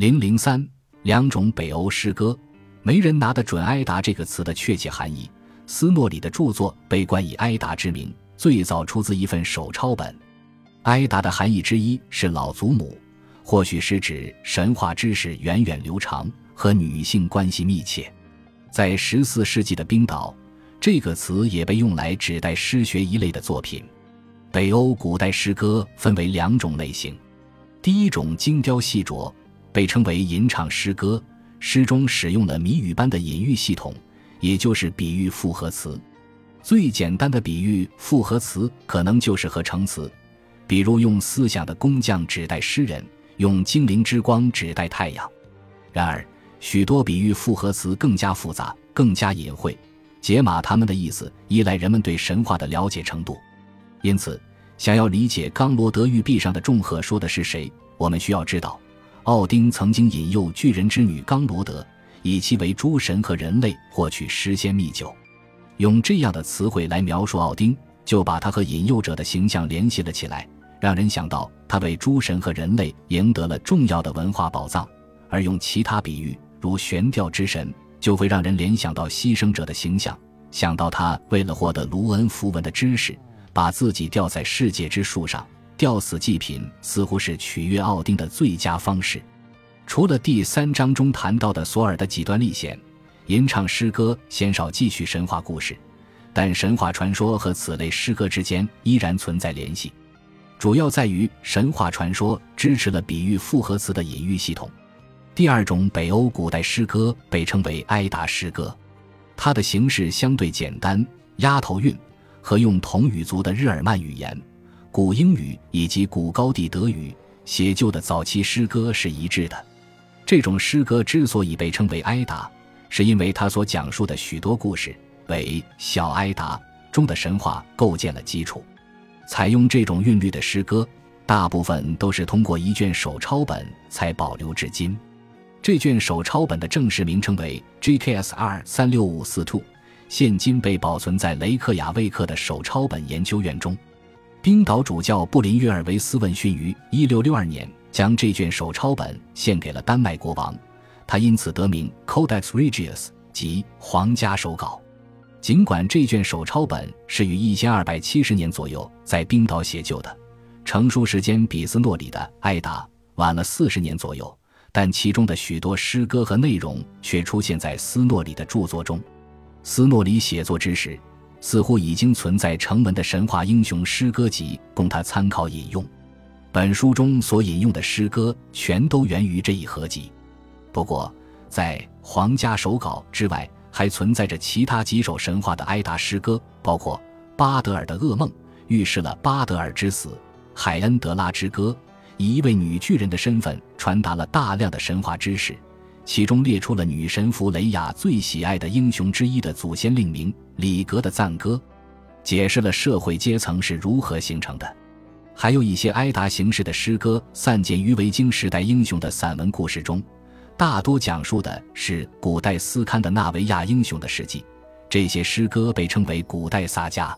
零零三两种北欧诗歌，没人拿得准“埃达”这个词的确切含义。斯诺里的著作被冠以“埃达”之名，最早出自一份手抄本。埃达的含义之一是老祖母，或许是指神话知识源远流长和女性关系密切。在十四世纪的冰岛，这个词也被用来指代诗学一类的作品。北欧古代诗歌分为两种类型，第一种精雕细琢。被称为吟唱诗歌，诗中使用了谜语般的隐喻系统，也就是比喻复合词。最简单的比喻复合词可能就是合成词，比如用思想的工匠指代诗人，用精灵之光指代太阳。然而，许多比喻复合词更加复杂，更加隐晦，解码它们的意思依赖人们对神话的了解程度。因此，想要理解冈罗德玉壁上的众鹤说的是谁，我们需要知道。奥丁曾经引诱巨人之女冈罗德，以其为诸神和人类获取诗仙秘酒。用这样的词汇来描述奥丁，就把他和引诱者的形象联系了起来，让人想到他为诸神和人类赢得了重要的文化宝藏；而用其他比喻，如悬吊之神，就会让人联想到牺牲者的形象，想到他为了获得卢恩符文的知识，把自己吊在世界之树上。吊死祭品似乎是取悦奥丁的最佳方式。除了第三章中谈到的索尔的几段历险，吟唱诗歌鲜少继续神话故事，但神话传说和此类诗歌之间依然存在联系，主要在于神话传说支持了比喻复合词的隐喻系统。第二种北欧古代诗歌被称为埃达诗歌，它的形式相对简单，押头韵和用同语族的日耳曼语言。古英语以及古高地德语写就的早期诗歌是一致的。这种诗歌之所以被称为埃达，是因为它所讲述的许多故事为《小埃达》中的神话构建了基础。采用这种韵律的诗歌，大部分都是通过一卷手抄本才保留至今。这卷手抄本的正式名称为 GKSR 三六五四 two，现今被保存在雷克雅未克的手抄本研究院中。冰岛主教布林约尔维斯问讯于1662年将这卷手抄本献给了丹麦国王，他因此得名 Codex Regius，即皇家手稿。尽管这卷手抄本是于1270年左右在冰岛写就的，成书时间比斯诺里的《艾达》晚了40年左右，但其中的许多诗歌和内容却出现在斯诺里的著作中。斯诺里写作之时。似乎已经存在成文的神话英雄诗歌集供他参考引用。本书中所引用的诗歌全都源于这一合集。不过，在皇家手稿之外，还存在着其他几首神话的哀达诗歌，包括巴德尔的噩梦，预示了巴德尔之死；海恩德拉之歌，以一位女巨人的身份传达了大量的神话知识。其中列出了女神弗雷雅最喜爱的英雄之一的祖先令名里格的赞歌，解释了社会阶层是如何形成的。还有一些埃达形式的诗歌散见于维京时代英雄的散文故事中，大多讲述的是古代斯堪的纳维亚英雄的事迹。这些诗歌被称为古代萨迦。